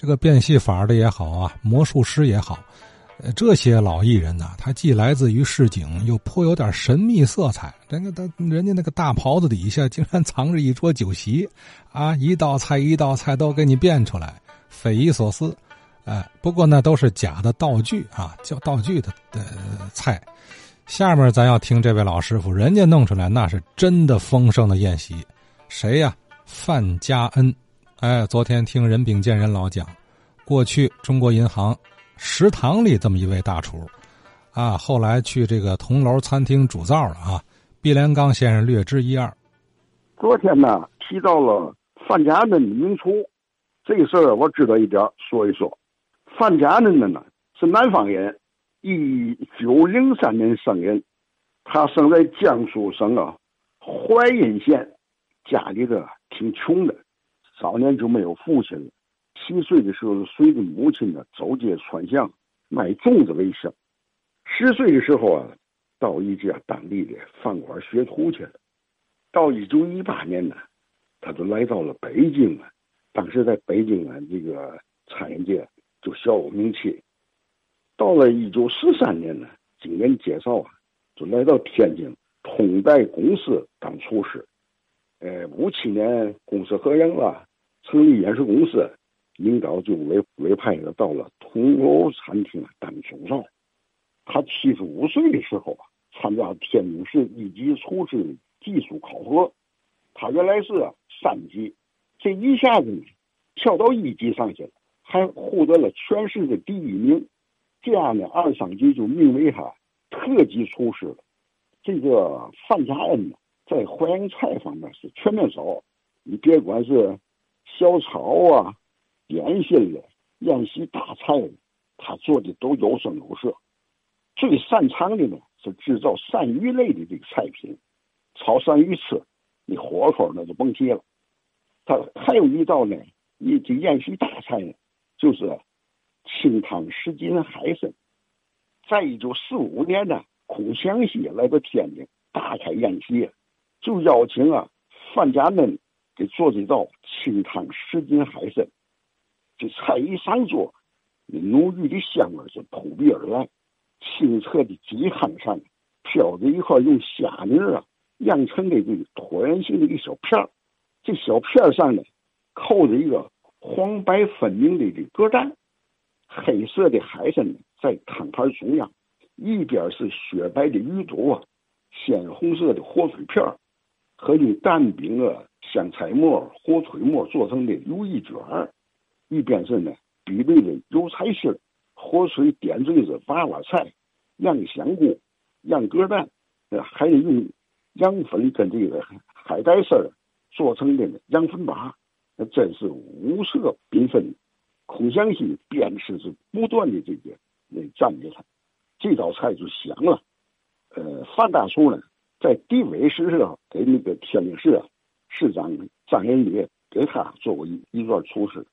这个变戏法的也好啊，魔术师也好，呃，这些老艺人呐，他既来自于市井，又颇有点神秘色彩。人家他人家那个大袍子底下竟然藏着一桌酒席，啊，一道菜一道菜都给你变出来，匪夷所思。哎，不过呢，都是假的道具啊，叫道具的的菜。下面咱要听这位老师傅，人家弄出来那是真的丰盛的宴席。谁呀？范家恩。哎，昨天听任秉建人老讲，过去中国银行食堂里这么一位大厨，啊，后来去这个铜楼餐厅主灶了啊。毕连刚先生略知一二。昨天呢，提到了范家恩的名厨，这个事儿我知道一点，说一说。范家恩呢，是南方人，一九零三年生人，他生在江苏省啊淮阴县，家里的挺穷的，早年就没有父亲了。七岁的时候，随着母亲呢走街串巷卖粽子为生。十岁的时候啊，到一家当地的饭馆学徒去了。到一九一八年呢，他就来到了北京啊。当时在北京啊，这个餐饮界。就小有名气。到了一九四三年呢，经人介绍啊，就来到天津通代公司当厨师。呃，五七年公司合营了，成立饮食公司，领导就委委派他到了铜楼餐厅当总灶。他七十五岁的时候啊，参加天津市一级厨师技术考核，他原来是三级，这一下子呢，跳到一级上去了。还获得了全市的第一名，这样呢，二上级就命为他特级厨师了。这个范家恩呢，在淮扬菜方面是全面手，你别管是小炒啊、点心的、宴席大菜，他做的都有声有色。最擅长的呢是制造鳝鱼类的这个菜品，炒鳝鱼吃，你火候那就甭提了。他还有一道呢，一这宴席大菜呢。就是清汤十斤海参，在一九四五年呢，孔祥熙来到天津，大开宴席，就邀请啊范家嫩给做这道清汤什锦海参。这菜一上桌，浓郁的香味就扑鼻而来，清澈的鸡汤上飘着一块用虾泥啊酿成的这个椭圆形的一小片儿，这小片儿上呢扣着一个。黄白分明的这鸽蛋，黑色的海参在汤盘中央，一边是雪白的鱼肚啊，鲜红色的火腿片儿和用蛋饼啊、香菜末、火腿末做成的如意卷一边是呢比类的油菜心火水点缀着娃娃菜、洋香菇、洋鸽蛋，呃，还得用羊粉跟这个海带丝儿做成的羊粉粑。那真是五色缤纷，孔祥熙边吃是不断的这个那赞美他，这道菜就香了。呃，范大厨呢，在地委时候给那个天津市啊市长张仁礼给他做过一一段厨师，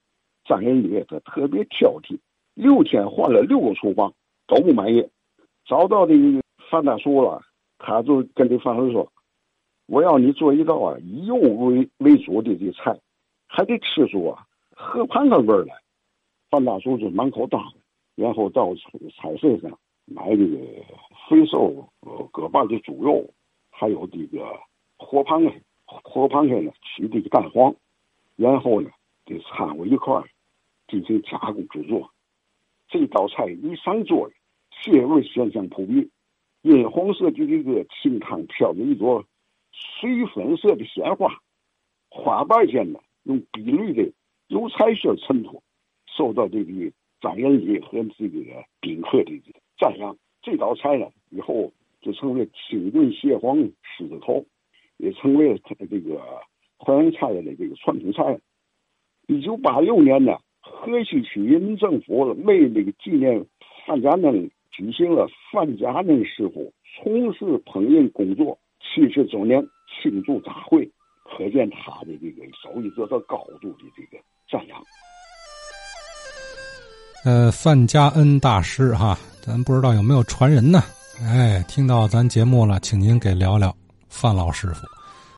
张仁礼他特别挑剔，六天换了六个厨房都不满意，找到的范大厨了，他就跟这范大厨说：“我要你做一道啊以肉为为主的这菜。”还得吃出啊河盘的味儿来，范大叔就满口答应，然后到菜市上买这个肥瘦各半的猪肉，还有这个活螃蟹，活螃蟹呢取这个蛋黄，然后呢给掺和一块儿进行加工制作。这道菜一上桌，鲜味鲜香扑鼻，银黄色的这个清汤飘着一朵水粉色的鲜花，花瓣间呢。用碧绿的油菜色衬托，受到这个张仁礼和这个宾客的赞扬。这道菜呢，以后就成为清炖蟹黄狮子头，也成为了他的这个淮扬菜的这个传统菜。一九八六年呢，河西区人民政府为那个纪念范家嫩举行了范家嫩师傅从事烹饪工作七十周年庆祝大会。可见他的这个手艺得到高度的这个赞扬。呃，范家恩大师哈，咱不知道有没有传人呢？哎，听到咱节目了，请您给聊聊范老师傅。